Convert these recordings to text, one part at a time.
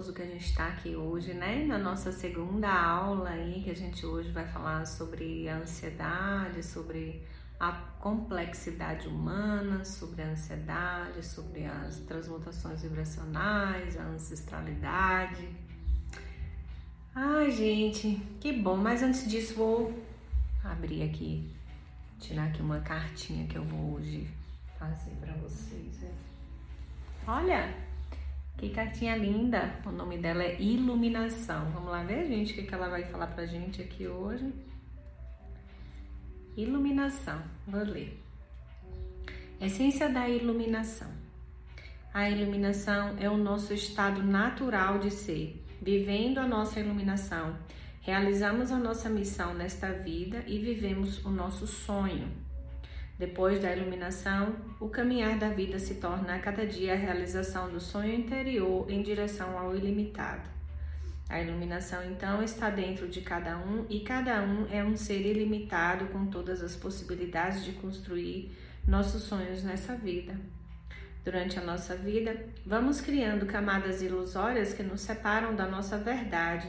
maravilhoso que a gente está aqui hoje, né? Na nossa segunda aula aí, que a gente hoje vai falar sobre a ansiedade, sobre a complexidade humana, sobre a ansiedade, sobre as transmutações vibracionais, a ancestralidade. Ai, gente, que bom! Mas antes disso, vou abrir aqui, tirar aqui uma cartinha que eu vou hoje fazer para vocês. Né? Olha, que cartinha linda! O nome dela é Iluminação. Vamos lá ver, gente, o que, ela vai falar pra gente aqui hoje. Iluminação, vou ler. Essência da iluminação. A iluminação é o nosso estado natural de ser. Vivendo a nossa iluminação, realizamos a nossa missão nesta vida e vivemos o nosso sonho. Depois da iluminação, o caminhar da vida se torna a cada dia a realização do sonho interior em direção ao ilimitado. A iluminação, então, está dentro de cada um e cada um é um ser ilimitado com todas as possibilidades de construir nossos sonhos nessa vida. Durante a nossa vida, vamos criando camadas ilusórias que nos separam da nossa verdade.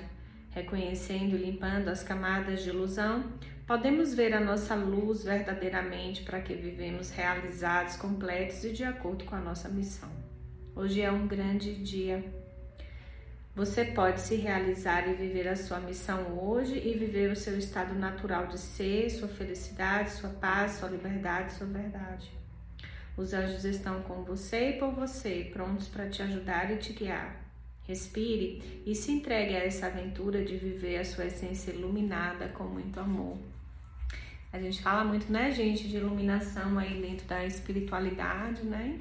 Reconhecendo e limpando as camadas de ilusão, podemos ver a nossa luz verdadeiramente para que vivemos realizados, completos e de acordo com a nossa missão. Hoje é um grande dia. Você pode se realizar e viver a sua missão hoje e viver o seu estado natural de ser, sua felicidade, sua paz, sua liberdade, sua verdade. Os anjos estão com você e por você, prontos para te ajudar e te guiar. Respire e se entregue a essa aventura de viver a sua essência iluminada com muito amor. A gente fala muito, né, gente, de iluminação aí dentro da espiritualidade, né?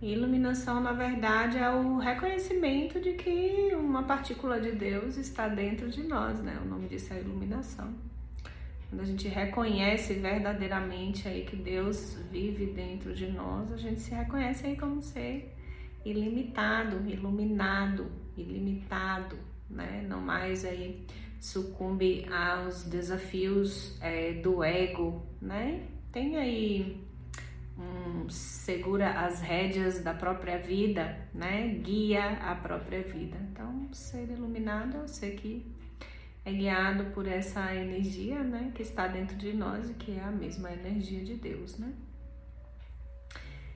E iluminação, na verdade, é o reconhecimento de que uma partícula de Deus está dentro de nós, né? O nome disso é iluminação. Quando a gente reconhece verdadeiramente aí que Deus vive dentro de nós, a gente se reconhece aí como ser ilimitado, iluminado, ilimitado, né? Não mais aí sucumbe aos desafios é, do ego, né? Tem aí um, segura as rédeas da própria vida, né? Guia a própria vida. Então, ser iluminado é ser que é guiado por essa energia, né? Que está dentro de nós e que é a mesma energia de Deus, né?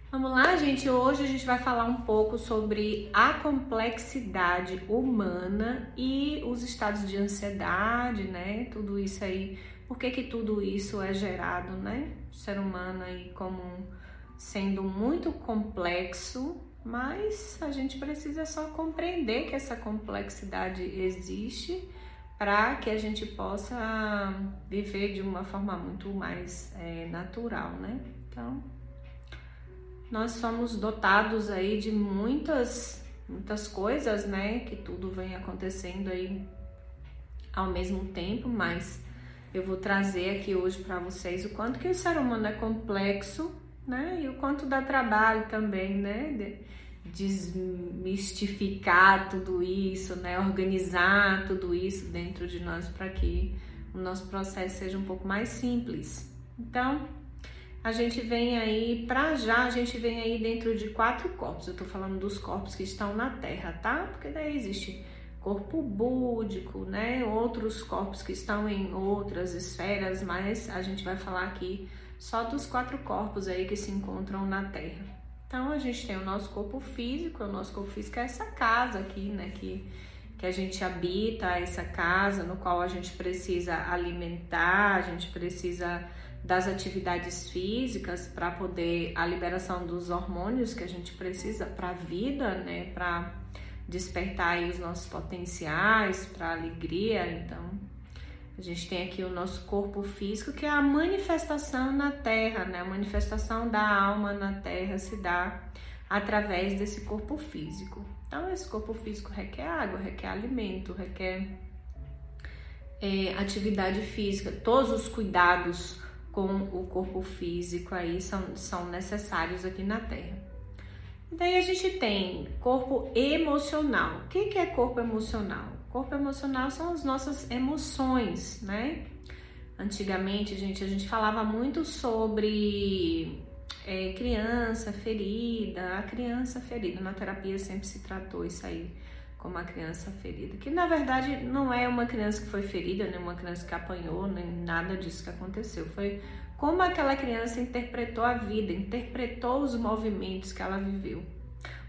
Vamos lá, gente. Hoje a gente vai falar um pouco sobre a complexidade humana e os estados de ansiedade, né? Tudo isso aí. Por que, que tudo isso é gerado, né? O ser humano aí como sendo muito complexo, mas a gente precisa só compreender que essa complexidade existe para que a gente possa viver de uma forma muito mais é, natural, né? Então, nós somos dotados aí de muitas muitas coisas, né, que tudo vem acontecendo aí ao mesmo tempo, mas eu vou trazer aqui hoje para vocês o quanto que o ser humano é complexo, né, e o quanto dá trabalho também, né, de desmistificar tudo isso, né, organizar tudo isso dentro de nós para que o nosso processo seja um pouco mais simples. Então, a gente vem aí, para já, a gente vem aí dentro de quatro corpos. Eu tô falando dos corpos que estão na Terra, tá? Porque daí existe corpo búdico, né? Outros corpos que estão em outras esferas, mas a gente vai falar aqui só dos quatro corpos aí que se encontram na Terra. Então a gente tem o nosso corpo físico, o nosso corpo físico é essa casa aqui, né? Que, que a gente habita, essa casa no qual a gente precisa alimentar, a gente precisa das atividades físicas para poder a liberação dos hormônios que a gente precisa para a vida, né, para despertar os nossos potenciais, para alegria. Então, a gente tem aqui o nosso corpo físico, que é a manifestação na Terra, né? A manifestação da alma na Terra se dá através desse corpo físico. Então, esse corpo físico requer água, requer alimento, requer é, atividade física, todos os cuidados com o corpo físico aí são, são necessários aqui na Terra. Daí a gente tem corpo emocional. O que, que é corpo emocional? Corpo emocional são as nossas emoções, né? Antigamente, gente, a gente falava muito sobre é, criança ferida, a criança ferida. Na terapia sempre se tratou isso aí como a criança ferida, que na verdade não é uma criança que foi ferida, nem uma criança que apanhou, nem nada disso que aconteceu. Foi como aquela criança interpretou a vida, interpretou os movimentos que ela viveu.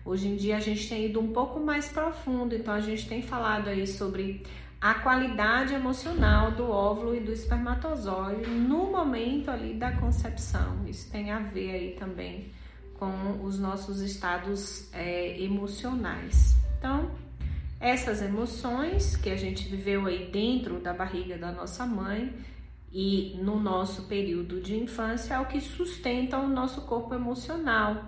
Hoje em dia a gente tem ido um pouco mais profundo, então a gente tem falado aí sobre a qualidade emocional do óvulo e do espermatozoide no momento ali da concepção. Isso tem a ver aí também com os nossos estados é, emocionais. Então, essas emoções que a gente viveu aí dentro da barriga da nossa mãe e no nosso período de infância é o que sustenta o nosso corpo emocional.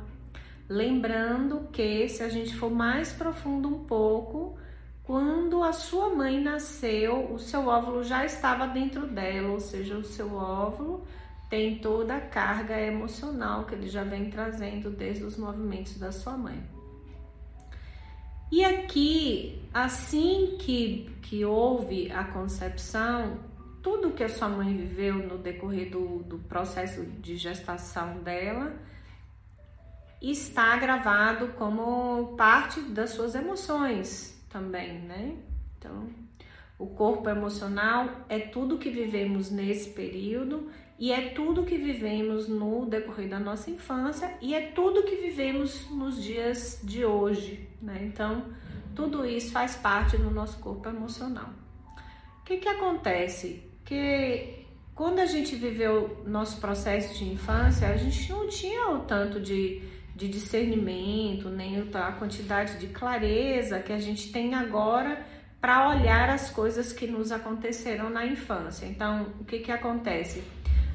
Lembrando que se a gente for mais profundo um pouco, quando a sua mãe nasceu, o seu óvulo já estava dentro dela, ou seja, o seu óvulo tem toda a carga emocional que ele já vem trazendo desde os movimentos da sua mãe. E aqui, assim que, que houve a concepção, tudo que a sua mãe viveu no decorrer do, do processo de gestação dela está gravado como parte das suas emoções também, né? Então, o corpo emocional é tudo que vivemos nesse período e é tudo que vivemos no decorrer da nossa infância e é tudo que vivemos nos dias de hoje, né? Então, tudo isso faz parte do nosso corpo emocional. O que que acontece? Que quando a gente viveu nosso processo de infância, a gente não tinha o tanto de de discernimento, nem a quantidade de clareza que a gente tem agora para olhar as coisas que nos aconteceram na infância. Então, o que, que acontece?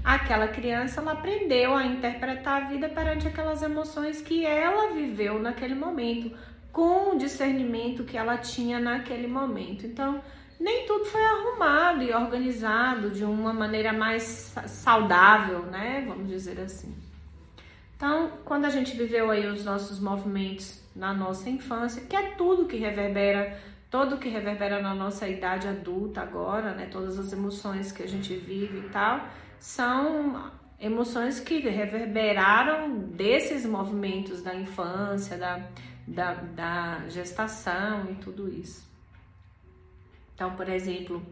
Aquela criança ela aprendeu a interpretar a vida perante aquelas emoções que ela viveu naquele momento, com o discernimento que ela tinha naquele momento. Então, nem tudo foi arrumado e organizado de uma maneira mais saudável, né? Vamos dizer assim. Então, quando a gente viveu aí os nossos movimentos na nossa infância, que é tudo que reverbera, todo que reverbera na nossa idade adulta agora, né? Todas as emoções que a gente vive e tal, são emoções que reverberaram desses movimentos da infância, da, da, da gestação e tudo isso. Então, por exemplo,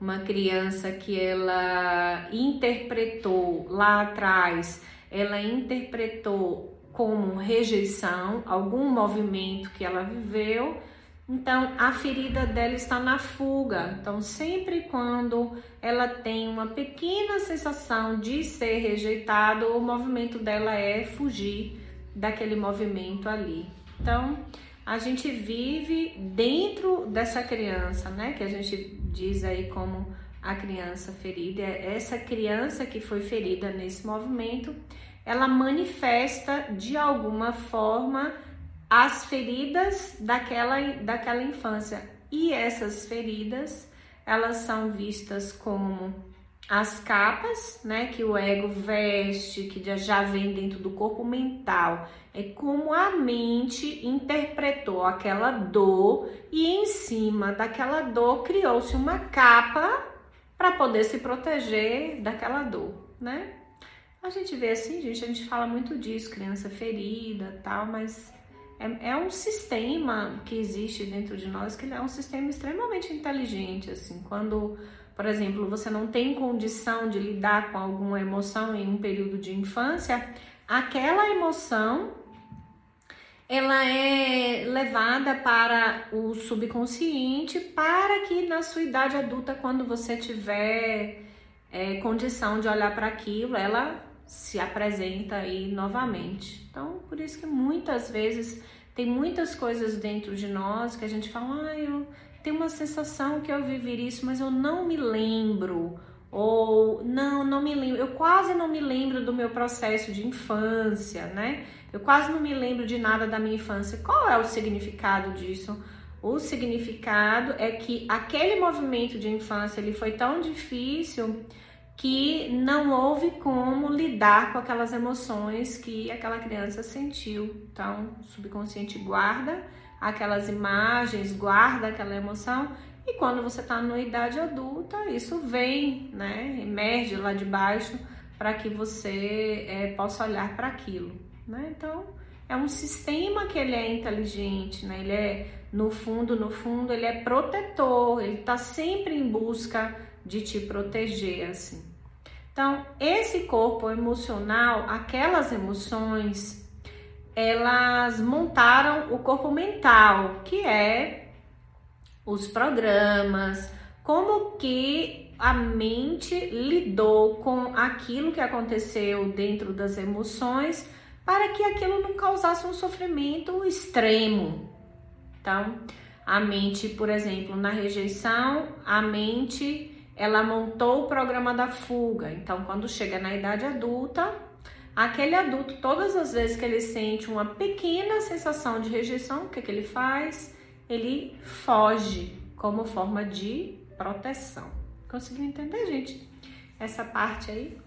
uma criança que ela interpretou lá atrás ela interpretou como rejeição algum movimento que ela viveu. Então, a ferida dela está na fuga. Então, sempre quando ela tem uma pequena sensação de ser rejeitado, o movimento dela é fugir daquele movimento ali. Então, a gente vive dentro dessa criança, né? Que a gente diz aí como a criança ferida, é essa criança que foi ferida nesse movimento, ela manifesta de alguma forma as feridas daquela, daquela infância. E essas feridas, elas são vistas como as capas, né, que o ego veste, que já vem dentro do corpo mental. É como a mente interpretou aquela dor e em cima daquela dor criou-se uma capa para poder se proteger daquela dor, né? A gente vê assim, gente, a gente fala muito disso, criança ferida, tal, mas é, é um sistema que existe dentro de nós que é um sistema extremamente inteligente, assim, quando por exemplo, você não tem condição de lidar com alguma emoção em um período de infância, aquela emoção ela é levada para o subconsciente para que na sua idade adulta, quando você tiver é, condição de olhar para aquilo, ela se apresenta aí novamente. Então, por isso que muitas vezes tem muitas coisas dentro de nós que a gente fala, ah, eu tenho uma sensação que eu vivi isso, mas eu não me lembro. Ou não, não me lembro, eu quase não me lembro do meu processo de infância, né? Eu quase não me lembro de nada da minha infância. Qual é o significado disso? O significado é que aquele movimento de infância ele foi tão difícil que não houve como lidar com aquelas emoções que aquela criança sentiu. Então, o subconsciente guarda aquelas imagens, guarda aquela emoção e quando você está na idade adulta, isso vem, né? Emerge lá de baixo para que você é, possa olhar para aquilo, né? Então, é um sistema que ele é inteligente, né? Ele é, no fundo, no fundo, ele é protetor, ele está sempre em busca de te proteger, assim. Então, esse corpo emocional, aquelas emoções, elas montaram o corpo mental, que é os programas, como que a mente lidou com aquilo que aconteceu dentro das emoções para que aquilo não causasse um sofrimento extremo. Então, a mente, por exemplo, na rejeição, a mente ela montou o programa da fuga. Então, quando chega na idade adulta, aquele adulto, todas as vezes que ele sente uma pequena sensação de rejeição, o que, que ele faz? Ele foge como forma de proteção. Conseguiu entender, gente? Essa parte aí?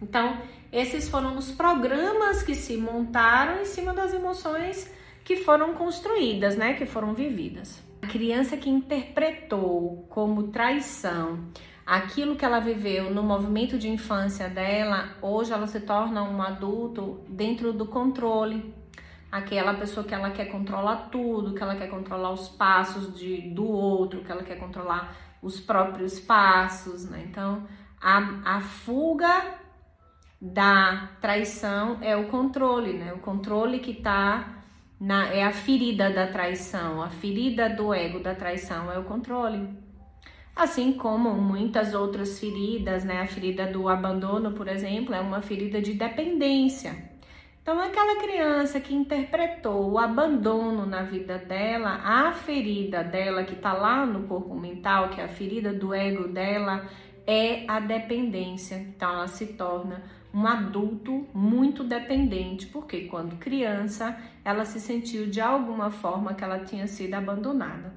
Então, esses foram os programas que se montaram em cima das emoções que foram construídas, né? Que foram vividas. A criança que interpretou como traição aquilo que ela viveu no movimento de infância dela, hoje ela se torna um adulto dentro do controle. Aquela pessoa que ela quer controlar tudo, que ela quer controlar os passos de, do outro, que ela quer controlar os próprios passos, né? Então, a, a fuga da traição é o controle, né? O controle que tá na, é a ferida da traição, a ferida do ego da traição é o controle. Assim como muitas outras feridas, né? A ferida do abandono, por exemplo, é uma ferida de dependência. Então, aquela criança que interpretou o abandono na vida dela, a ferida dela que está lá no corpo mental, que é a ferida do ego dela, é a dependência. Então, ela se torna um adulto muito dependente, porque quando criança ela se sentiu de alguma forma que ela tinha sido abandonada.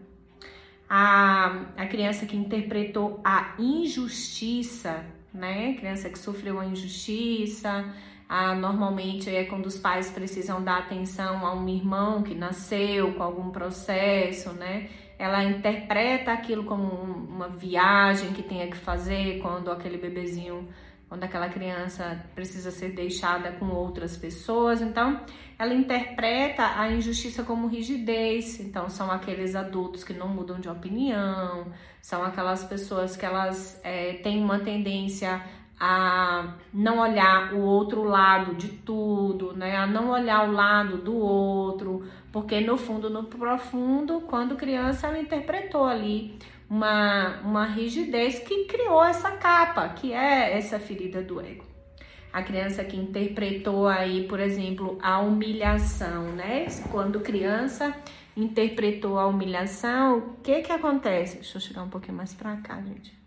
A, a criança que interpretou a injustiça, né? Criança que sofreu a injustiça, a, normalmente é quando os pais precisam dar atenção a um irmão que nasceu com algum processo, né? Ela interpreta aquilo como uma viagem que tenha que fazer quando aquele bebezinho quando aquela criança precisa ser deixada com outras pessoas. Então, ela interpreta a injustiça como rigidez. Então, são aqueles adultos que não mudam de opinião, são aquelas pessoas que elas é, têm uma tendência a não olhar o outro lado de tudo, né? A não olhar o lado do outro, porque no fundo, no profundo, quando criança, ela interpretou ali uma, uma rigidez que criou essa capa, que é essa ferida do ego. A criança que interpretou aí, por exemplo, a humilhação, né? Quando criança interpretou a humilhação, o que que acontece? Deixa eu chegar um pouquinho mais para cá, gente.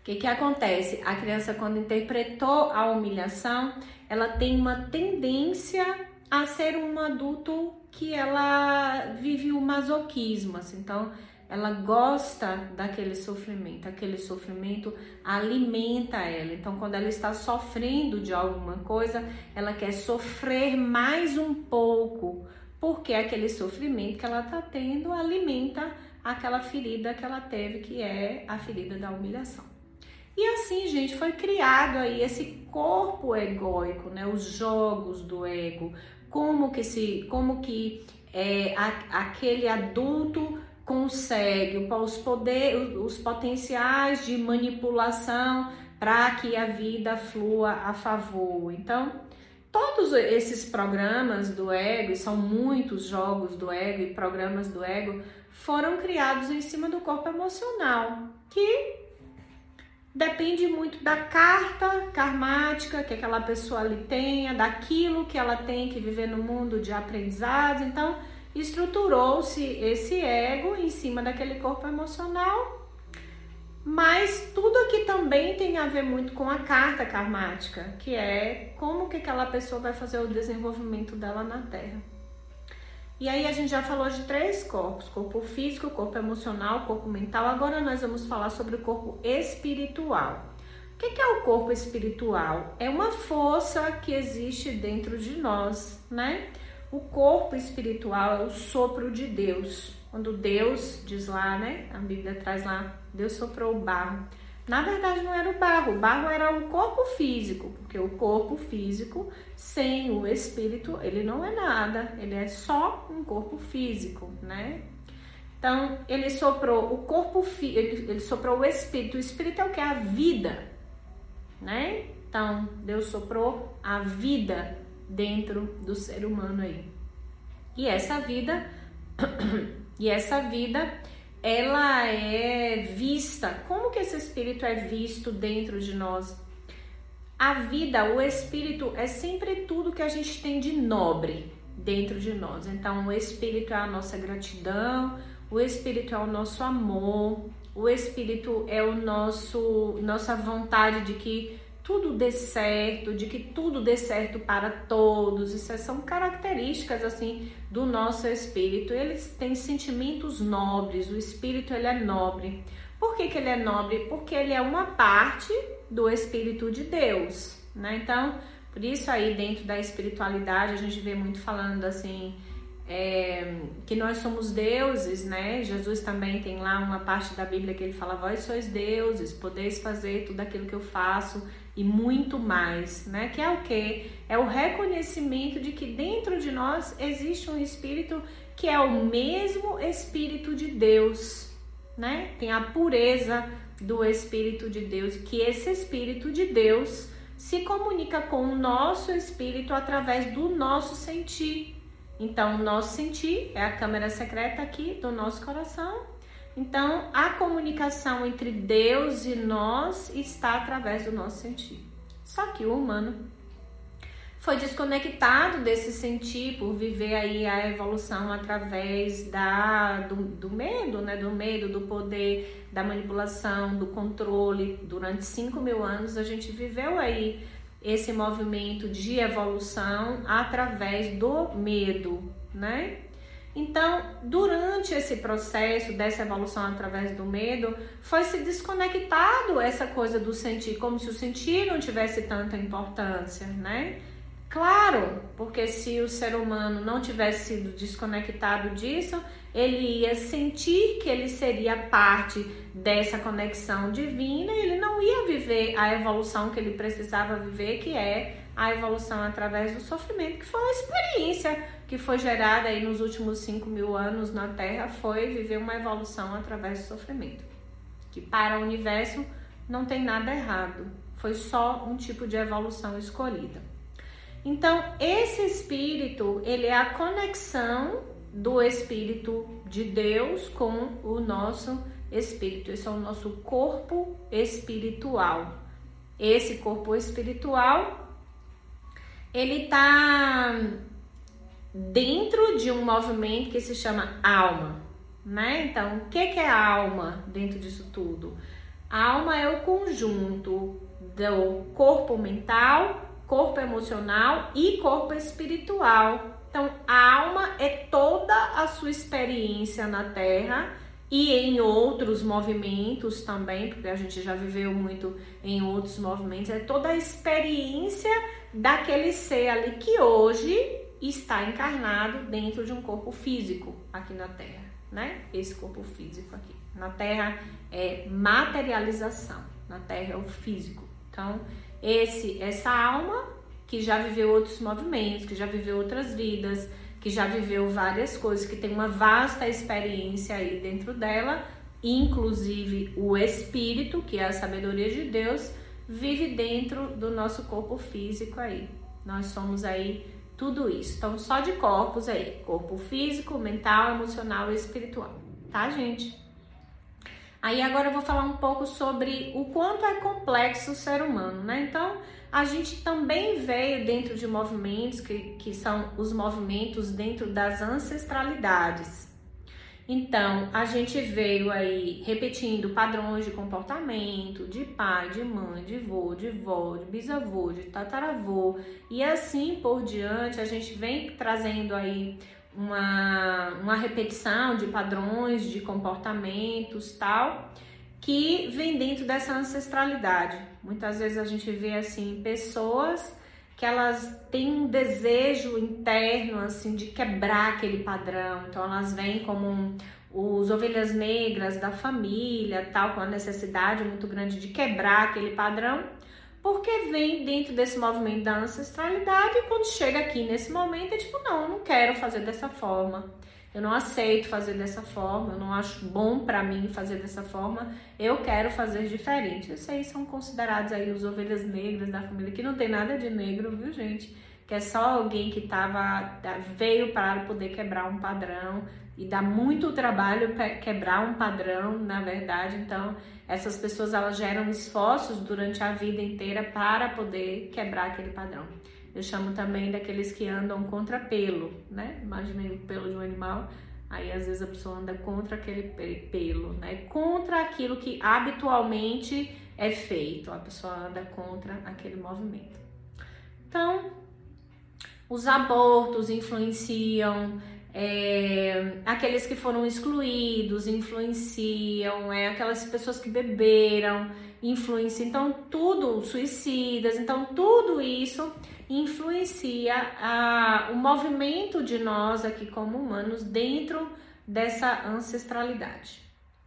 O que que acontece? A criança quando interpretou a humilhação, ela tem uma tendência a ser um adulto que ela vive o masoquismo, assim. Então, ela gosta daquele sofrimento, aquele sofrimento alimenta ela. Então, quando ela está sofrendo de alguma coisa, ela quer sofrer mais um pouco, porque aquele sofrimento que ela está tendo alimenta aquela ferida que ela teve, que é a ferida da humilhação. E assim, gente, foi criado aí esse corpo egóico, né? Os jogos do ego, como que se, como que é, a, aquele adulto consegue os poder, os potenciais de manipulação para que a vida flua a favor. Então, todos esses programas do ego, e são muitos jogos do ego e programas do ego, foram criados em cima do corpo emocional, que depende muito da carta karmática que aquela pessoa ali tenha, daquilo que ela tem que viver no mundo de aprendizados. Então, estruturou-se esse ego em cima daquele corpo emocional, mas tudo aqui também tem a ver muito com a carta karmática, que é como que aquela pessoa vai fazer o desenvolvimento dela na Terra. E aí a gente já falou de três corpos: corpo físico, corpo emocional, corpo mental. Agora nós vamos falar sobre o corpo espiritual. O que é o corpo espiritual? É uma força que existe dentro de nós, né? O corpo espiritual é o sopro de Deus. Quando Deus diz lá, né? A Bíblia traz lá, Deus soprou o barro. Na verdade, não era o barro, o barro era o corpo físico, porque o corpo físico sem o espírito, ele não é nada, ele é só um corpo físico, né? Então, ele soprou o corpo, ele, ele soprou o espírito. O espírito é o que? A vida, né? Então, Deus soprou a vida dentro do ser humano aí. E essa vida, e essa vida, ela é vista. Como que esse espírito é visto dentro de nós? A vida, o espírito é sempre tudo que a gente tem de nobre dentro de nós. Então, o espírito é a nossa gratidão, o Espírito é o nosso amor, o Espírito é o nosso nossa vontade de que tudo dê certo, de que tudo dê certo para todos. Isso são características assim do nosso espírito. Eles têm sentimentos nobres. O espírito ele é nobre. Por que, que ele é nobre? Porque ele é uma parte do espírito de Deus, né? Então, por isso aí dentro da espiritualidade a gente vê muito falando assim, é, que nós somos deuses, né? Jesus também tem lá uma parte da Bíblia que ele fala: Vós sois deuses, podeis fazer tudo aquilo que eu faço e muito mais, né? Que é o que? É o reconhecimento de que dentro de nós existe um espírito que é o mesmo espírito de Deus, né? Tem a pureza do espírito de Deus, que esse espírito de Deus se comunica com o nosso espírito através do nosso sentir. Então, o nosso sentir é a câmera secreta aqui do nosso coração. Então, a comunicação entre Deus e nós está através do nosso sentir. Só que o humano foi desconectado desse sentir por viver aí a evolução através da, do, do medo, né? Do medo, do poder, da manipulação, do controle. Durante 5 mil anos a gente viveu aí esse movimento de evolução através do medo, né? Então, durante esse processo dessa evolução através do medo, foi se desconectado essa coisa do sentir, como se o sentir não tivesse tanta importância, né? Claro, porque se o ser humano não tivesse sido desconectado disso, ele ia sentir que ele seria parte dessa conexão divina e ele não ia viver a evolução que ele precisava viver, que é a evolução através do sofrimento, que foi uma experiência que foi gerada aí nos últimos 5 mil anos na Terra, foi viver uma evolução através do sofrimento. Que para o universo não tem nada errado, foi só um tipo de evolução escolhida. Então, esse espírito, ele é a conexão do Espírito de Deus com o nosso espírito. Esse é o nosso corpo espiritual. Esse corpo espiritual, ele está dentro de um movimento que se chama alma, né? Então, o que, que é alma dentro disso tudo? A alma é o conjunto do corpo mental, corpo emocional e corpo espiritual então, a alma é toda a sua experiência na Terra e em outros movimentos também, porque a gente já viveu muito em outros movimentos, é toda a experiência daquele ser ali que hoje está encarnado dentro de um corpo físico aqui na Terra, né? Esse corpo físico aqui. Na Terra é materialização, na Terra é o físico. Então, esse essa alma que já viveu outros movimentos, que já viveu outras vidas, que já viveu várias coisas, que tem uma vasta experiência aí dentro dela, inclusive o espírito, que é a sabedoria de Deus, vive dentro do nosso corpo físico aí. Nós somos aí tudo isso. Então, só de corpos aí: corpo físico, mental, emocional e espiritual, tá, gente? Aí agora eu vou falar um pouco sobre o quanto é complexo o ser humano, né? Então, a gente também veio dentro de movimentos que, que são os movimentos dentro das ancestralidades. Então, a gente veio aí repetindo padrões de comportamento de pai, de mãe, de vô, de vó, de bisavô, de tataravô e assim por diante. A gente vem trazendo aí uma, uma repetição de padrões de comportamentos tal que vem dentro dessa ancestralidade. Muitas vezes a gente vê assim pessoas que elas têm um desejo interno assim de quebrar aquele padrão. Então elas vêm como um, os ovelhas negras da família, tal, com a necessidade muito grande de quebrar aquele padrão, porque vem dentro desse movimento da ancestralidade e quando chega aqui nesse momento é tipo, não, eu não quero fazer dessa forma. Eu não aceito fazer dessa forma, eu não acho bom para mim fazer dessa forma, eu quero fazer diferente. Esses aí são considerados aí os ovelhas negras da família, que não tem nada de negro, viu, gente? Que é só alguém que tava, veio para poder quebrar um padrão e dá muito trabalho quebrar um padrão, na verdade. Então, essas pessoas elas geram esforços durante a vida inteira para poder quebrar aquele padrão. Eu chamo também daqueles que andam contra pelo, né? Imaginei o pelo de um animal, aí às vezes a pessoa anda contra aquele pelo, né? Contra aquilo que habitualmente é feito, a pessoa anda contra aquele movimento. Então, os abortos influenciam, é, aqueles que foram excluídos influenciam, é, aquelas pessoas que beberam influenciam, então tudo, suicidas, então tudo isso influencia a, o movimento de nós aqui como humanos dentro dessa ancestralidade.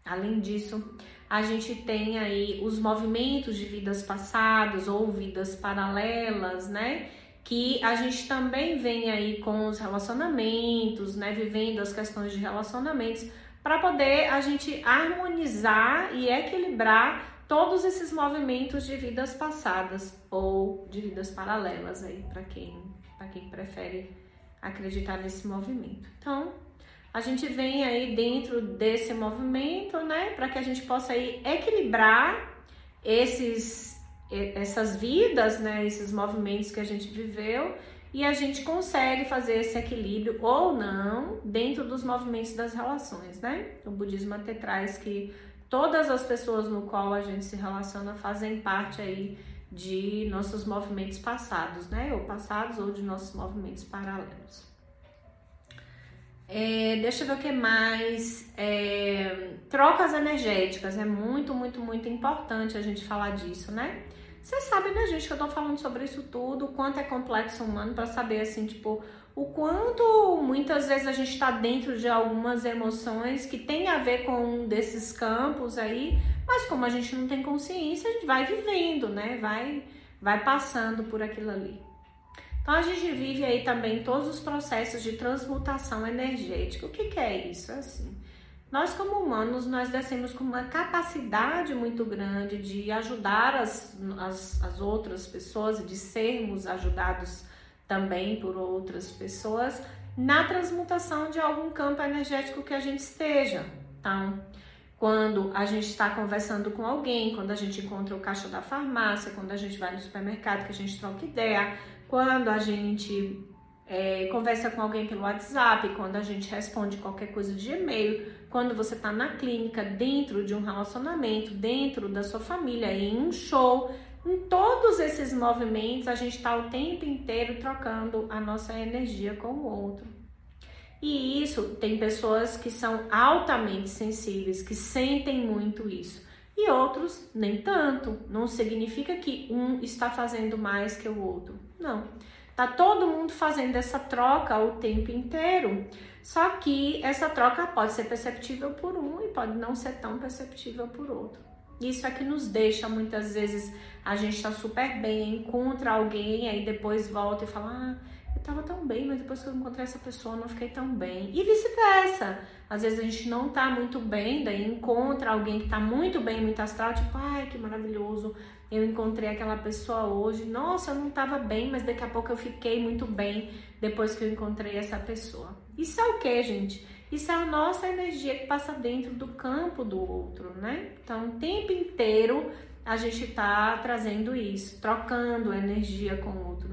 Além disso, a gente tem aí os movimentos de vidas passadas ou vidas paralelas, né? Que a gente também vem aí com os relacionamentos, né? Vivendo as questões de relacionamentos para poder a gente harmonizar e equilibrar todos esses movimentos de vidas passadas ou de vidas paralelas aí para quem para quem prefere acreditar nesse movimento. Então, a gente vem aí dentro desse movimento, né, para que a gente possa aí equilibrar esses essas vidas, né, esses movimentos que a gente viveu e a gente consegue fazer esse equilíbrio ou não dentro dos movimentos das relações, né? O budismo até traz que todas as pessoas no qual a gente se relaciona fazem parte aí de nossos movimentos passados, né? Ou passados ou de nossos movimentos paralelos. É, deixa eu ver o que mais. É, trocas energéticas. É muito, muito, muito importante a gente falar disso, né? Vocês sabem, né, gente, que eu tô falando sobre isso tudo, o quanto é complexo humano para saber, assim, tipo, o quanto muitas vezes a gente está dentro de algumas emoções que tem a ver com um desses campos aí, mas como a gente não tem consciência, a gente vai vivendo, né? Vai, vai passando por aquilo ali. Então a gente vive aí também todos os processos de transmutação energética. O que, que é isso? É assim. Nós, como humanos, nós descemos com uma capacidade muito grande de ajudar as, as, as outras pessoas e de sermos ajudados também por outras pessoas na transmutação de algum campo energético que a gente esteja. Então, quando a gente está conversando com alguém, quando a gente encontra o caixa da farmácia, quando a gente vai no supermercado que a gente troca ideia, quando a gente é, conversa com alguém pelo WhatsApp, quando a gente responde qualquer coisa de e-mail, quando você está na clínica, dentro de um relacionamento, dentro da sua família, em um show, em todos esses movimentos, a gente está o tempo inteiro trocando a nossa energia com o outro. E isso tem pessoas que são altamente sensíveis, que sentem muito isso. E outros nem tanto. Não significa que um está fazendo mais que o outro. Não. Tá todo mundo fazendo essa troca o tempo inteiro. Só que essa troca pode ser perceptível por um e pode não ser tão perceptível por outro. Isso é que nos deixa muitas vezes a gente tá super bem, encontra alguém, aí depois volta e fala: Ah, tava tão bem, mas depois que eu encontrei essa pessoa não fiquei tão bem. E vice-versa. Às vezes a gente não tá muito bem, daí encontra alguém que tá muito bem, muito astral, tipo, ai, que maravilhoso, eu encontrei aquela pessoa hoje. Nossa, eu não tava bem, mas daqui a pouco eu fiquei muito bem depois que eu encontrei essa pessoa. Isso é o que, gente? Isso é a nossa energia que passa dentro do campo do outro, né? Então, o tempo inteiro a gente tá trazendo isso, trocando energia com o outro.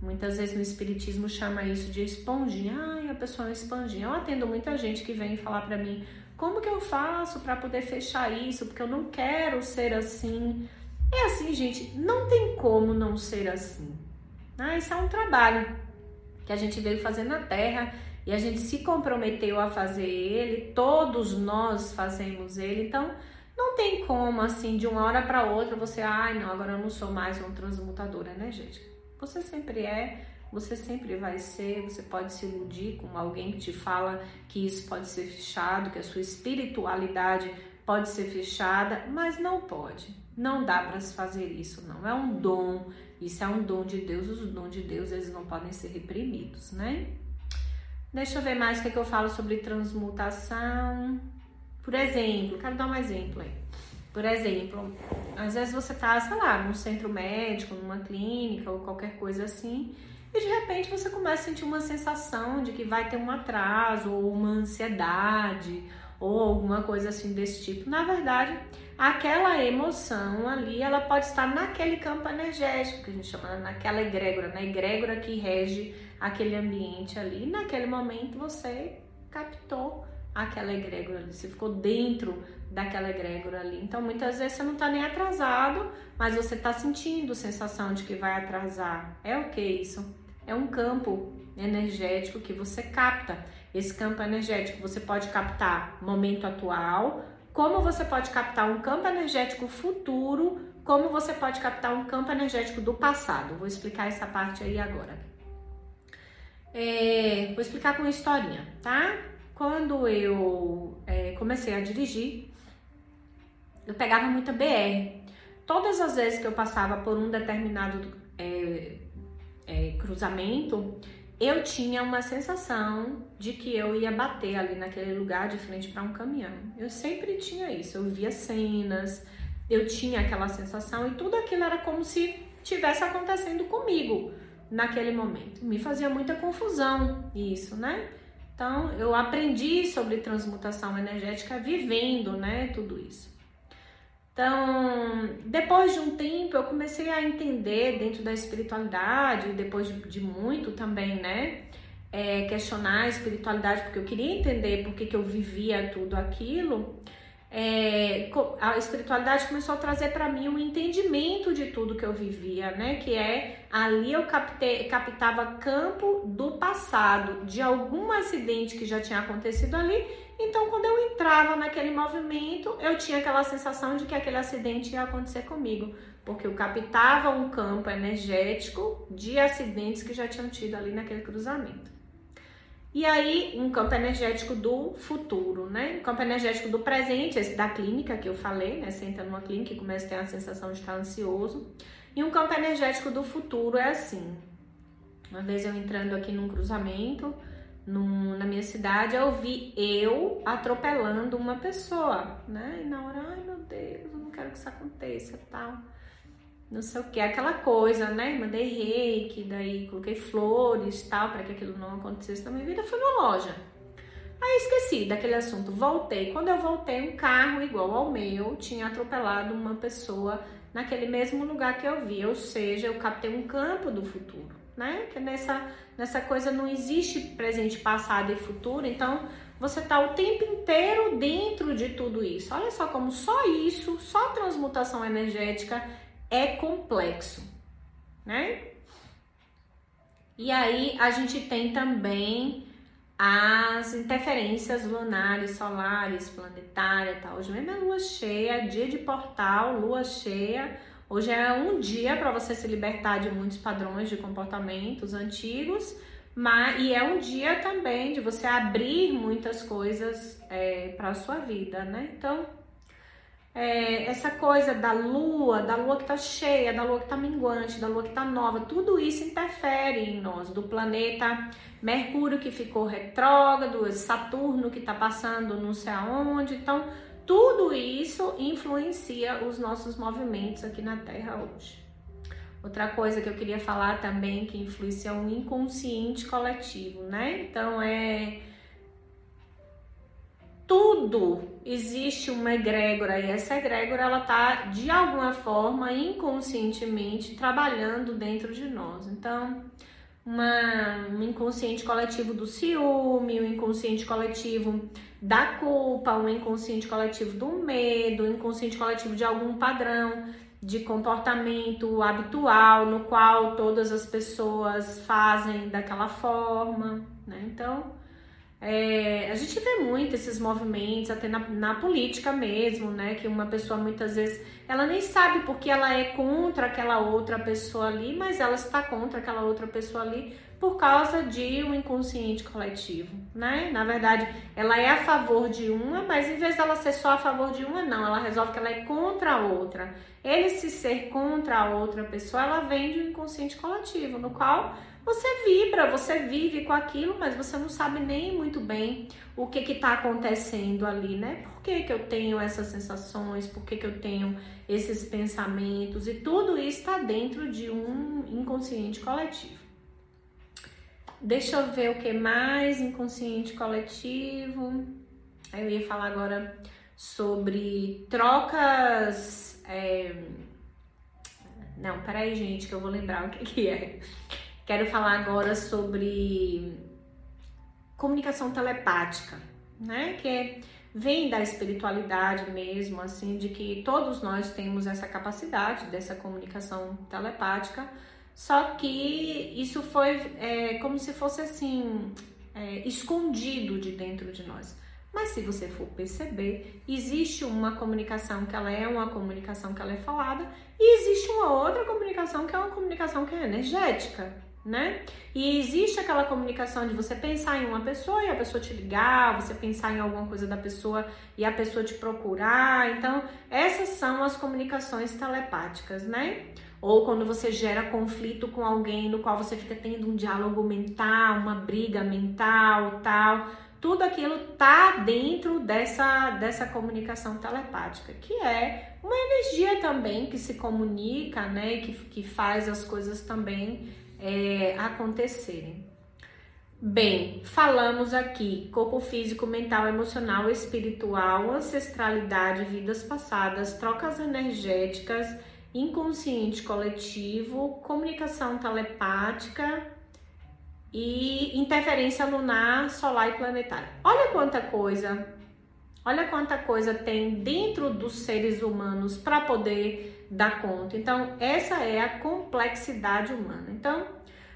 Muitas vezes no espiritismo chama isso de esponjinha. Ai, a pessoa é uma esponjinha. Eu atendo muita gente que vem falar para mim: "Como que eu faço para poder fechar isso? Porque eu não quero ser assim". É assim, gente, não tem como não ser assim. Ah, isso é um trabalho que a gente veio fazer na Terra e a gente se comprometeu a fazer ele, todos nós fazemos ele, então não tem como assim de uma hora para outra você, ai, não, agora eu não sou mais um transmutadora, né, gente? Você sempre é, você sempre vai ser, você pode se iludir com alguém que te fala que isso pode ser fechado, que a sua espiritualidade pode ser fechada, mas não pode. Não dá para se fazer isso, não. É um dom, isso é um dom de Deus. Os dons de Deus, eles não podem ser reprimidos, né? Deixa eu ver mais o que, é que eu falo sobre transmutação. Por exemplo, quero dar um exemplo aí. Por exemplo, às vezes você tá, sei lá, num centro médico, numa clínica ou qualquer coisa assim, e de repente você começa a sentir uma sensação de que vai ter um atraso ou uma ansiedade ou alguma coisa assim desse tipo. Na verdade, aquela emoção ali, ela pode estar naquele campo energético que a gente chama naquela egrégora, na egrégora que rege aquele ambiente ali. E naquele momento você captou aquela egrégora você ficou dentro daquela egrégora ali. Então, muitas vezes você não está nem atrasado, mas você está sentindo sensação de que vai atrasar. É o que isso? É um campo energético que você capta. Esse campo energético você pode captar momento atual, como você pode captar um campo energético futuro, como você pode captar um campo energético do passado. Vou explicar essa parte aí agora. É, vou explicar com uma historinha, tá? Quando eu é, comecei a dirigir, eu pegava muita BR. Todas as vezes que eu passava por um determinado é, é, cruzamento, eu tinha uma sensação de que eu ia bater ali naquele lugar de frente para um caminhão. Eu sempre tinha isso, eu via cenas, eu tinha aquela sensação e tudo aquilo era como se tivesse acontecendo comigo naquele momento. Me fazia muita confusão isso, né? Então, eu aprendi sobre transmutação energética vivendo, né, tudo isso. Então, depois de um tempo, eu comecei a entender dentro da espiritualidade, depois de, de muito também, né? É, questionar a espiritualidade, porque eu queria entender por que, que eu vivia tudo aquilo. É, a espiritualidade começou a trazer para mim um entendimento de tudo que eu vivia, né? Que é ali eu captava campo do passado, de algum acidente que já tinha acontecido ali então, quando eu entrava naquele movimento, eu tinha aquela sensação de que aquele acidente ia acontecer comigo, porque eu captava um campo energético de acidentes que já tinham tido ali naquele cruzamento. E aí, um campo energético do futuro, né? Um campo energético do presente, esse da clínica que eu falei, né? Você entra numa clínica e começa a ter a sensação de estar ansioso. E um campo energético do futuro é assim. Uma vez eu entrando aqui num cruzamento, na minha cidade, eu vi eu atropelando uma pessoa, né? E na hora, ai meu Deus, eu não quero que isso aconteça tal. Não sei o que, aquela coisa, né? Mandei reiki, daí coloquei flores tal, para que aquilo não acontecesse na minha vida. Fui na loja. Aí esqueci daquele assunto, voltei. Quando eu voltei, um carro igual ao meu tinha atropelado uma pessoa naquele mesmo lugar que eu vi, ou seja, eu captei um campo do futuro né? Que nessa, nessa coisa não existe presente, passado e futuro, então você tá o tempo inteiro dentro de tudo isso. Olha só como só isso, só transmutação energética é complexo, né? E aí a gente tem também as interferências lunares, solares, planetárias, tal. Hoje mesmo é lua cheia, dia de portal, lua cheia. Hoje é um dia para você se libertar de muitos padrões de comportamentos antigos, mas e é um dia também de você abrir muitas coisas é, para a sua vida, né? Então, é, essa coisa da lua, da lua que tá cheia, da lua que tá minguante, da lua que tá nova, tudo isso interfere em nós, do planeta Mercúrio que ficou retrógrado, Saturno que tá passando não sei aonde, então tudo isso influencia os nossos movimentos aqui na Terra hoje. Outra coisa que eu queria falar também que influencia o inconsciente coletivo, né? Então é tudo existe uma egrégora e essa egrégora ela tá de alguma forma inconscientemente trabalhando dentro de nós. Então, uma, um inconsciente coletivo do ciúme, um inconsciente coletivo da culpa, um inconsciente coletivo do medo, um inconsciente coletivo de algum padrão de comportamento habitual no qual todas as pessoas fazem daquela forma, né? Então, É, a gente vê muito esses movimentos, até na, na, política mesmo, né? Que uma pessoa muitas vezes ela nem sabe porque ela é contra aquela outra pessoa ali, mas ela está contra aquela outra pessoa ali por causa de um inconsciente coletivo, né? Na verdade, ela é a favor de uma, mas em vez dela ser só a favor de uma, não, ela resolve que ela é contra a outra. Ele se ser contra a outra pessoa, ela vem de um inconsciente coletivo, no qual você vibra, você vive com aquilo, mas você não sabe nem muito bem o que está acontecendo ali, né? Por que, que eu tenho essas sensações, por que, que eu tenho esses pensamentos, e tudo isso está dentro de um inconsciente coletivo. Deixa eu ver o que mais inconsciente coletivo. Eu ia falar agora sobre trocas. É... Não, peraí, gente, que eu vou lembrar o que, que é. Quero falar agora sobre comunicação telepática, né? Que vem da espiritualidade mesmo, assim, de que todos nós temos essa capacidade dessa comunicação telepática, só que isso foi é, como se fosse assim, é, escondido de dentro de nós. Mas se você for perceber, existe uma comunicação que ela é uma comunicação que ela é falada e existe uma outra comunicação que é uma comunicação que é energética né? E existe aquela comunicação de você pensar em uma pessoa e a pessoa te ligar, você pensar em alguma coisa da pessoa e a pessoa te procurar. Então, essas são as comunicações telepáticas, né? Ou quando você gera conflito com alguém no qual você fica tendo um diálogo mental, uma briga mental, tal. Tudo aquilo tá dentro dessa, dessa comunicação telepática, que é uma energia também que se comunica, né? Que, que faz as coisas também é, acontecerem. Bem, falamos aqui corpo físico, mental, emocional, espiritual, ancestralidade, vidas passadas, trocas energéticas, inconsciente coletivo, comunicação telepática e interferência lunar, solar e planetária. Olha quanta coisa, olha quanta coisa tem dentro dos seres humanos para poder dar conta. Então, essa é a complexidade humana. Então,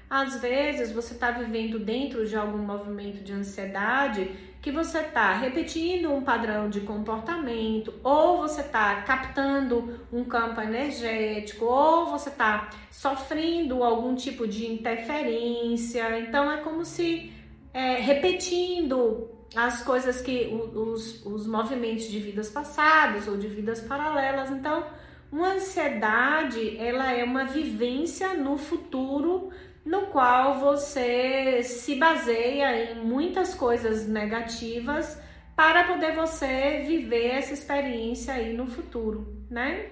às vezes você está vivendo dentro de algum movimento de ansiedade que você está repetindo um padrão de comportamento, ou você está captando um campo energético, ou você está sofrendo algum tipo de interferência. Então é como se é, repetindo as coisas que os, os movimentos de vidas passadas ou de vidas paralelas. Então uma ansiedade, ela é uma vivência no futuro no qual você se baseia em muitas coisas negativas para poder você viver essa experiência aí no futuro, né?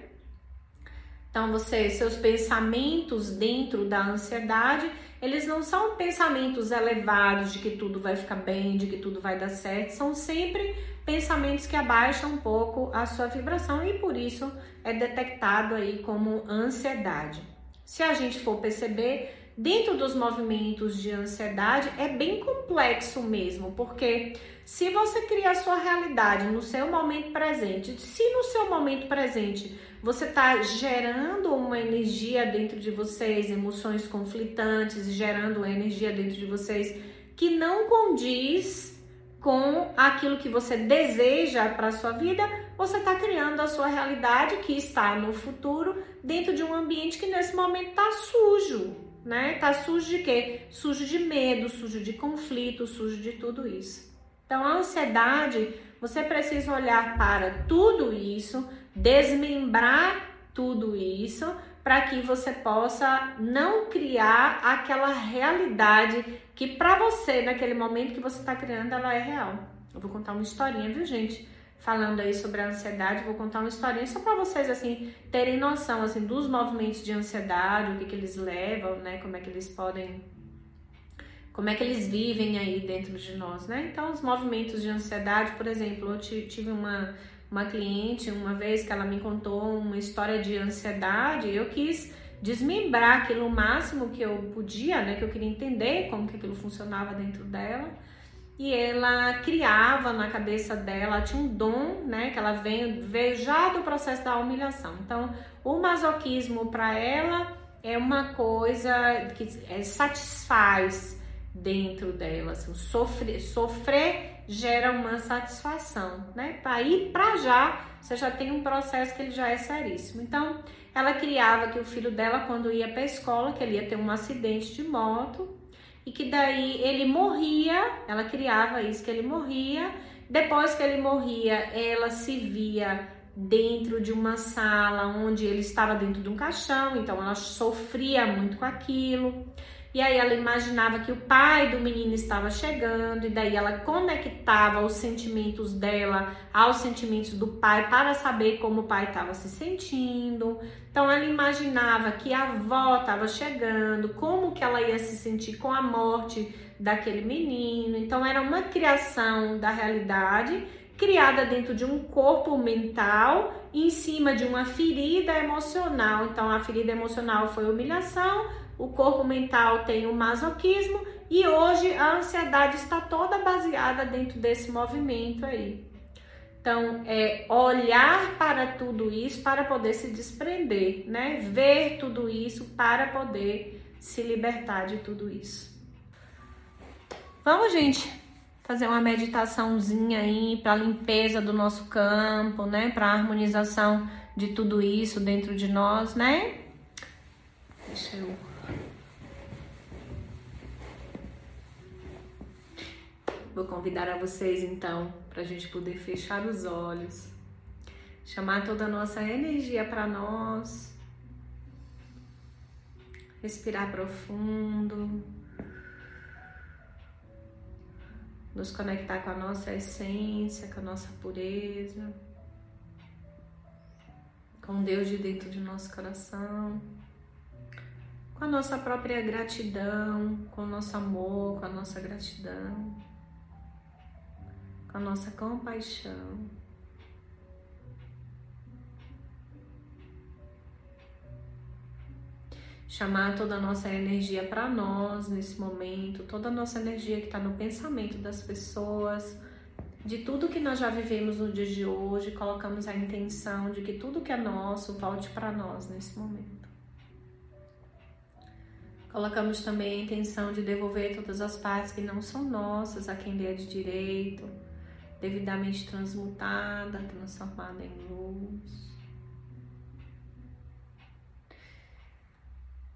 Então você, seus pensamentos dentro da ansiedade, eles não são pensamentos elevados de que tudo vai ficar bem, de que tudo vai dar certo, são sempre pensamentos que abaixam um pouco a sua vibração e por isso é detectado aí como ansiedade. Se a gente for perceber, dentro dos movimentos de ansiedade é bem complexo mesmo, porque se você cria a sua realidade no seu momento presente, se no seu momento presente você está gerando uma energia dentro de vocês, emoções conflitantes, gerando energia dentro de vocês que não condiz com aquilo que você deseja para a sua vida, você está criando a sua realidade que está no futuro dentro de um ambiente que nesse momento está sujo, né? Tá sujo de quê? Sujo de medo, sujo de conflito, sujo de tudo isso. Então, a ansiedade, você precisa olhar para tudo isso, desmembrar tudo isso para que você possa não criar aquela realidade que para você, naquele momento que você está criando, ela é real. Eu vou contar uma historinha, viu, gente? Falando aí sobre a ansiedade, vou contar uma historinha só para vocês, assim, terem noção, assim, dos movimentos de ansiedade, o que que eles levam, né? Como é que eles podem... Como é que eles vivem aí dentro de nós, né? Então, os movimentos de ansiedade, por exemplo, eu tive uma uma cliente uma vez que ela me contou uma história de ansiedade, eu quis desmembrar aquilo o máximo que eu podia, né, que eu queria entender como que aquilo funcionava dentro dela. E ela criava na cabeça dela, tinha um dom, né, que ela veio, veio já do processo da humilhação. Então, o masoquismo para ela é uma coisa que é, satisfaz dentro dela. Assim, sofrer, sofrer gera uma satisfação, né? Ir para já, você já tem um processo que ele já é seríssimo. Então, ela criava que o filho dela, quando ia para a escola, que ele ia ter um acidente de moto e que daí ele morria, ela criava isso, que ele morria. Depois que ele morria, ela se via dentro de uma sala onde ele estava dentro de um caixão, então ela sofria muito com aquilo. E aí ela imaginava que o pai do menino estava chegando, e daí ela conectava os sentimentos dela aos sentimentos do pai para saber como o pai estava se sentindo. Então ela imaginava que a avó estava chegando, como que ela ia se sentir com a morte daquele menino. Então era uma criação da realidade criada dentro de um corpo mental em cima de uma ferida emocional. Então a ferida emocional foi humilhação, o corpo mental tem o masoquismo e hoje a ansiedade está toda baseada dentro desse movimento aí. Então, é olhar para tudo isso para poder se desprender, né? Ver tudo isso para poder se libertar de tudo isso. Vamos, gente, fazer uma meditaçãozinha aí para limpeza do nosso campo, né? Para harmonização de tudo isso dentro de nós, né? Deixa eu Vou convidar a vocês então para a gente poder fechar os olhos, chamar toda a nossa energia para nós, respirar profundo, nos conectar com a nossa essência, com a nossa pureza, com Deus de dentro de nosso coração, com a nossa própria gratidão, com o nosso amor, com a nossa gratidão com a nossa compaixão. Chamar toda a nossa energia para nós nesse momento, toda a nossa energia que está no pensamento das pessoas, de tudo que nós já vivemos no dia de hoje, colocamos a intenção de que tudo que é nosso volte para nós nesse momento. Colocamos também a intenção de devolver todas as partes que não são nossas a quem lhe é de direito, devidamente transmutada, transformada em luz.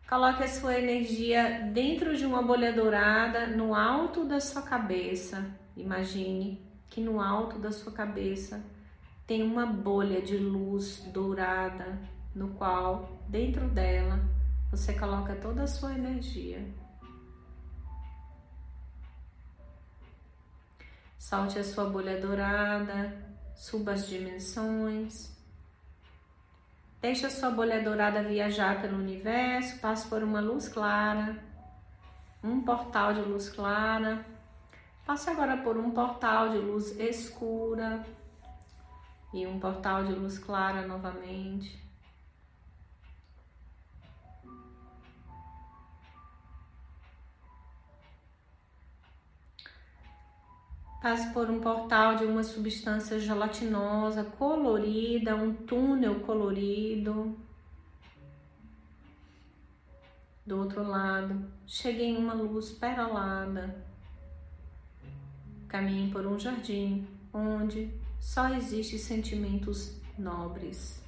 Coloque a sua energia dentro de uma bolha dourada no alto da sua cabeça. Imagine que no alto da sua cabeça tem uma bolha de luz dourada, no qual dentro dela você coloca toda a sua energia. Solte a sua bolha dourada, suba as dimensões. Deixe a sua bolha dourada viajar pelo universo, passe por uma luz clara, um portal de luz clara. Passe agora por um portal de luz escura e um portal de luz clara novamente. Passe por um portal de uma substância gelatinosa, colorida, um túnel colorido. Do outro lado, chegue em uma luz perolada. Caminhe por um jardim onde só existem sentimentos nobres.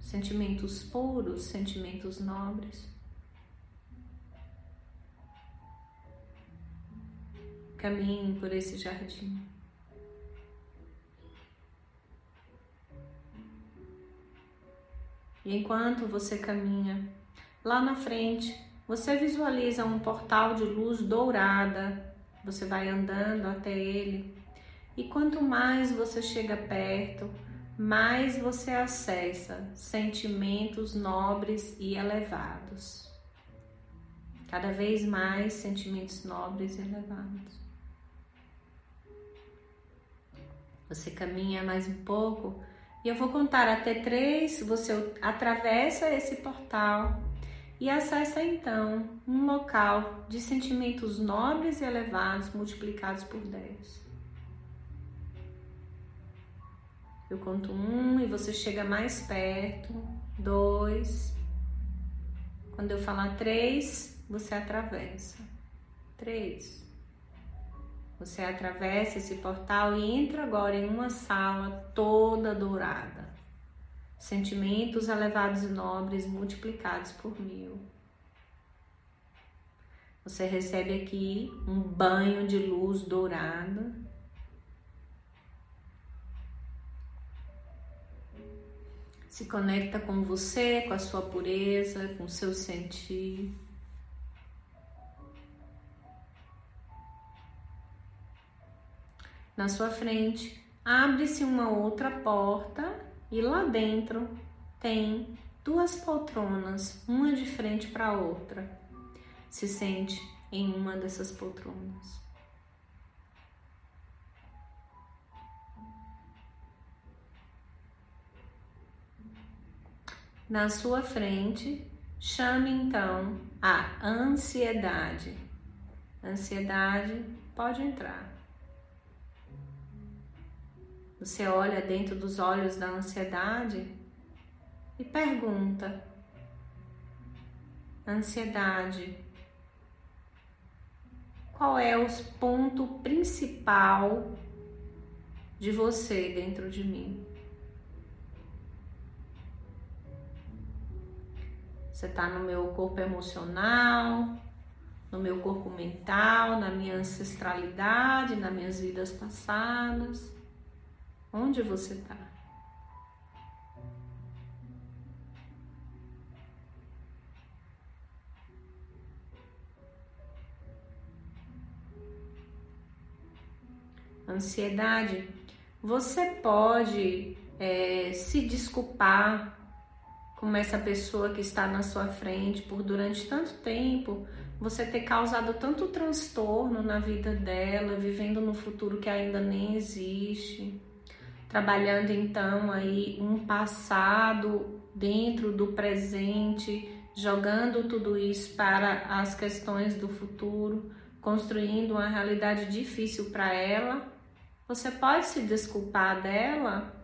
Sentimentos puros, sentimentos nobres. Caminhe por esse jardim. E enquanto você caminha, lá na frente, você visualiza um portal de luz dourada. Você vai andando até ele. E quanto mais você chega perto, mais você acessa sentimentos nobres e elevados. Cada vez mais sentimentos nobres e elevados. Você caminha mais um pouco e eu vou contar até três. Você atravessa esse portal e acessa então um local de sentimentos nobres e elevados multiplicados por 10. Eu conto um e você chega mais perto. Dois. Quando eu falar três, você atravessa. três. Você atravessa esse portal e entra agora em uma sala toda dourada. Sentimentos elevados e nobres multiplicados por mil. Você recebe aqui um banho de luz dourada. Se conecta com você, com a sua pureza, com o seu sentir. Na sua frente, abre-se uma outra porta e lá dentro tem duas poltronas, uma de frente para a outra. Se sente em uma dessas poltronas. Na sua frente, chame então a ansiedade. Ansiedade pode entrar. Você olha dentro dos olhos da ansiedade e pergunta: Ansiedade, qual é o ponto principal de você dentro de mim? Você está no meu corpo emocional, no meu corpo mental, na minha ancestralidade, nas minhas vidas passadas. Onde você está? Ansiedade, você pode é, se desculpar como essa pessoa que está na sua frente por durante tanto tempo você ter causado tanto transtorno na vida dela, vivendo no futuro que ainda nem existe trabalhando então aí um passado dentro do presente, jogando tudo isso para as questões do futuro, construindo uma realidade difícil para ela. Você pode se desculpar dela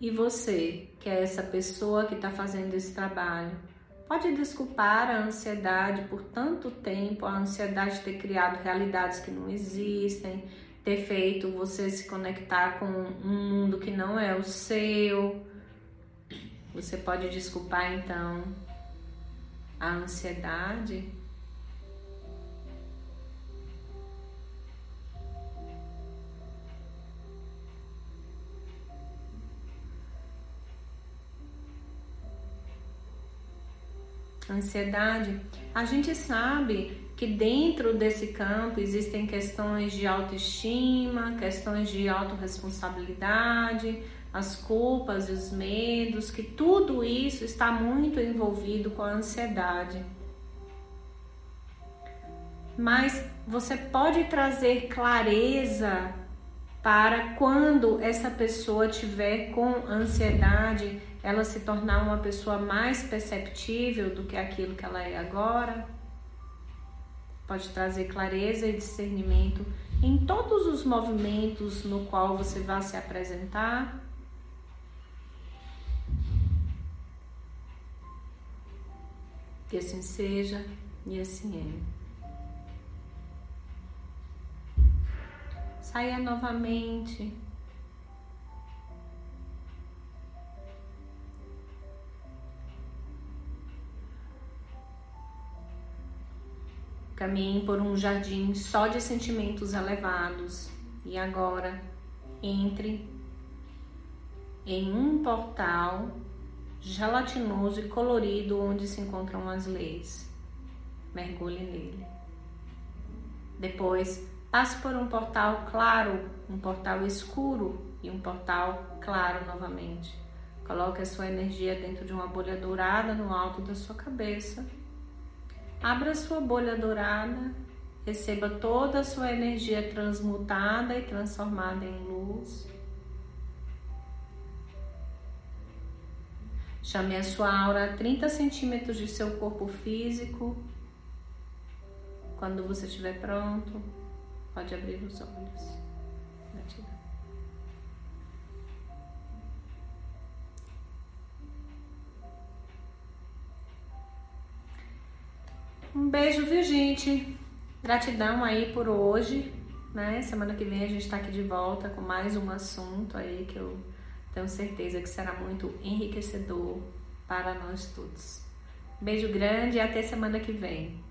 E você, que é essa pessoa que está fazendo esse trabalho, Pode desculpar a ansiedade por tanto tempo, a ansiedade de ter criado realidades que não existem, ter feito você se conectar com um mundo que não é o seu. Você pode desculpar então a ansiedade ansiedade, a gente sabe que dentro desse campo existem questões de autoestima, questões de autorresponsabilidade, as culpas e os medos, que tudo isso está muito envolvido com a ansiedade. Mas você pode trazer clareza para quando essa pessoa tiver com ansiedade ela se tornar uma pessoa mais perceptível do que aquilo que ela é agora, pode trazer clareza e discernimento em todos os movimentos no qual você vai se apresentar. Que assim seja e assim é. Saia novamente Caminhe por um jardim só de sentimentos elevados e agora entre em um portal gelatinoso e colorido onde se encontram as leis. Mergulhe nele. Depois, passe por um portal claro, um portal escuro e um portal claro novamente. Coloque a sua energia dentro de uma bolha dourada no alto da sua cabeça Abra sua bolha dourada, receba toda a sua energia transmutada e transformada em luz. Chame a sua aura a 30 centímetros de seu corpo físico. Quando você estiver pronto, pode abrir os olhos. Gratidão. Um beijo, viu, gente? Gratidão aí por hoje, né? Semana que vem a gente está aqui de volta com mais um assunto aí que eu tenho certeza que será muito enriquecedor para nós todos. Beijo grande e até semana que vem.